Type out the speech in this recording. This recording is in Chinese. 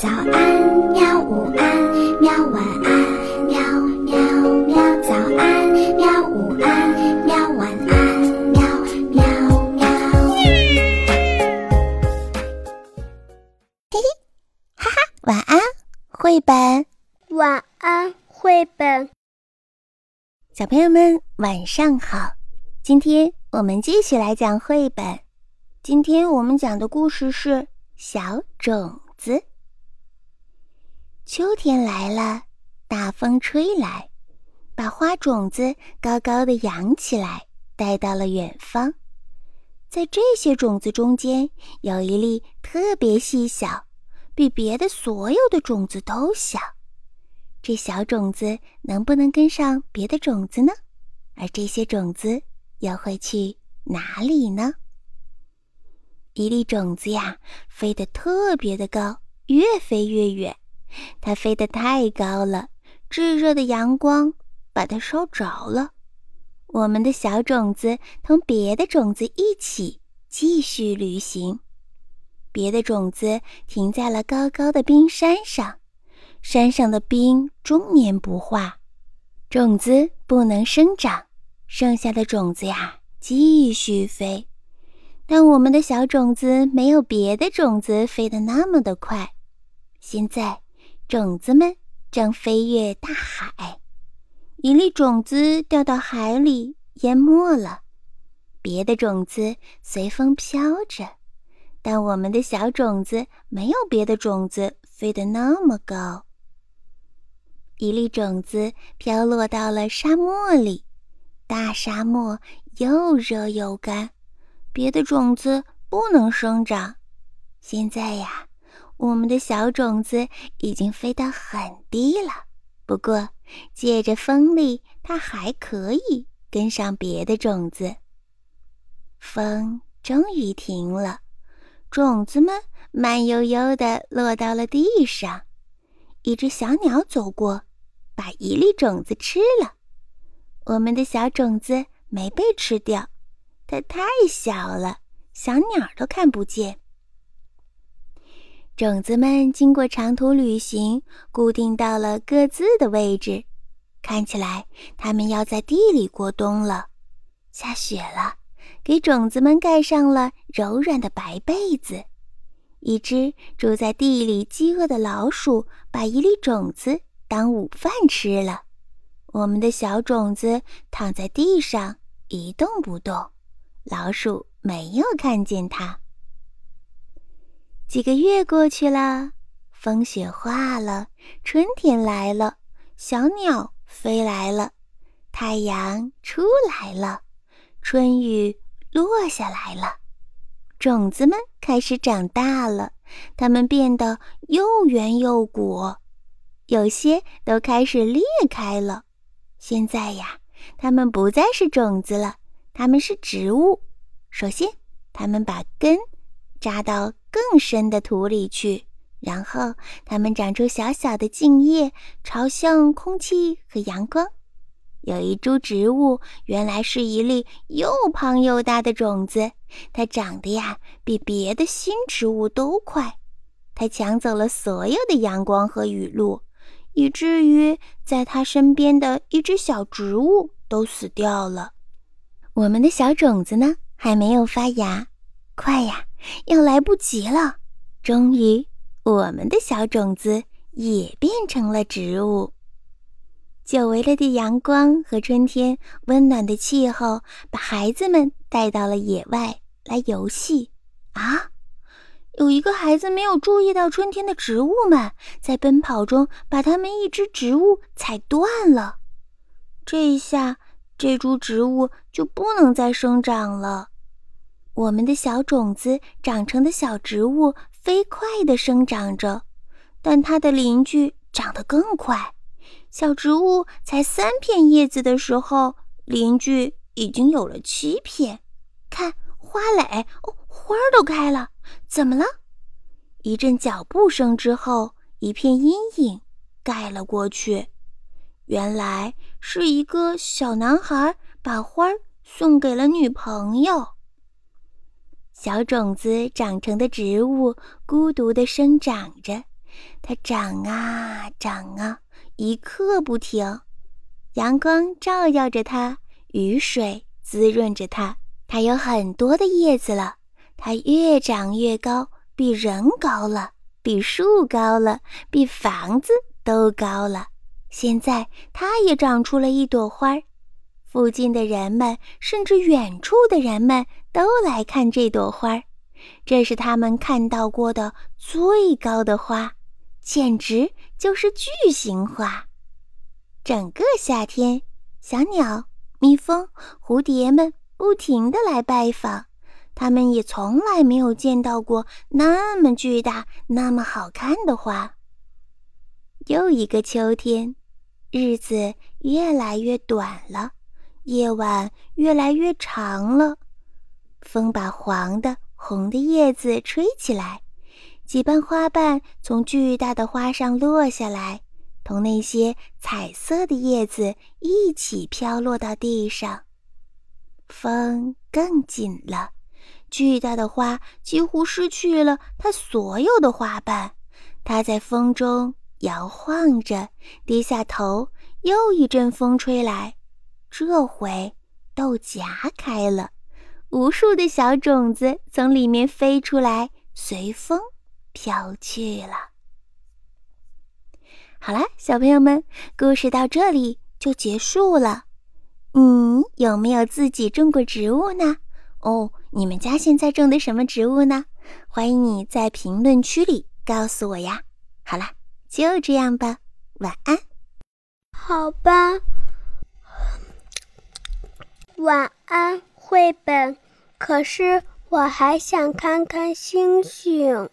早安，喵！午安，喵！晚安，喵喵喵！早安，喵！午安，喵！晚安，喵喵喵！嘿嘿，哈哈，晚安，绘本。晚安，绘本。小朋友们，晚上好！今天我们继续来讲绘本。今天我们讲的故事是《小种子》。秋天来了，大风吹来，把花种子高高的扬起来，带到了远方。在这些种子中间，有一粒特别细小，比别的所有的种子都小。这小种子能不能跟上别的种子呢？而这些种子又会去哪里呢？一粒种子呀，飞得特别的高，越飞越远。它飞得太高了，炙热的阳光把它烧着了。我们的小种子同别的种子一起继续旅行。别的种子停在了高高的冰山上，山上的冰终年不化，种子不能生长。剩下的种子呀，继续飞。但我们的小种子没有别的种子飞得那么的快。现在，种子们正飞越大海，一粒种子掉到海里淹没了，别的种子随风飘着，但我们的小种子没有别的种子飞得那么高。一粒种子飘落到了沙漠里，大沙漠又热又干。别的种子不能生长。现在呀，我们的小种子已经飞得很低了。不过，借着风力，它还可以跟上别的种子。风终于停了，种子们慢悠悠地落到了地上。一只小鸟走过，把一粒种子吃了。我们的小种子没被吃掉。它太小了，小鸟都看不见。种子们经过长途旅行，固定到了各自的位置。看起来，它们要在地里过冬了。下雪了，给种子们盖上了柔软的白被子。一只住在地里饥饿的老鼠，把一粒种子当午饭吃了。我们的小种子躺在地上一动不动。老鼠没有看见它。几个月过去了，风雪化了，春天来了，小鸟飞来了，太阳出来了，春雨落下来了，种子们开始长大了，它们变得又圆又鼓，有些都开始裂开了。现在呀，它们不再是种子了。它们是植物。首先，它们把根扎到更深的土里去，然后它们长出小小的茎叶，朝向空气和阳光。有一株植物，原来是一粒又胖又大的种子，它长得呀比别的新植物都快。它抢走了所有的阳光和雨露，以至于在它身边的一只小植物都死掉了。我们的小种子呢，还没有发芽，快呀，要来不及了。终于，我们的小种子也变成了植物。久违了的阳光和春天温暖的气候，把孩子们带到了野外来游戏。啊，有一个孩子没有注意到春天的植物们，在奔跑中把他们一只植物踩断了。这下。这株植物就不能再生长了。我们的小种子长成的小植物飞快地生长着，但它的邻居长得更快。小植物才三片叶子的时候，邻居已经有了七片。看花蕾，哦，花儿都开了。怎么了？一阵脚步声之后，一片阴影盖了过去。原来是一个小男孩把花送给了女朋友。小种子长成的植物孤独地生长着，它长啊长啊，一刻不停。阳光照耀着它，雨水滋润着它。它有很多的叶子了，它越长越高，比人高了，比树高了，比房子都高了。现在，它也长出了一朵花儿。附近的人们，甚至远处的人们都来看这朵花儿。这是他们看到过的最高的花，简直就是巨型花。整个夏天，小鸟、蜜蜂、蝴蝶们不停地来拜访，他们也从来没有见到过那么巨大、那么好看的花。又一个秋天，日子越来越短了。夜晚越来越长了，风把黄的、红的叶子吹起来，几瓣花瓣从巨大的花上落下来，同那些彩色的叶子一起飘落到地上。风更紧了，巨大的花几乎失去了它所有的花瓣，它在风中摇晃着，低下头。又一阵风吹来。这回豆荚开了，无数的小种子从里面飞出来，随风飘去了。好了，小朋友们，故事到这里就结束了。你有没有自己种过植物呢？哦，你们家现在种的什么植物呢？欢迎你在评论区里告诉我呀。好了，就这样吧，晚安。好吧。晚安，绘本。可是我还想看看星星。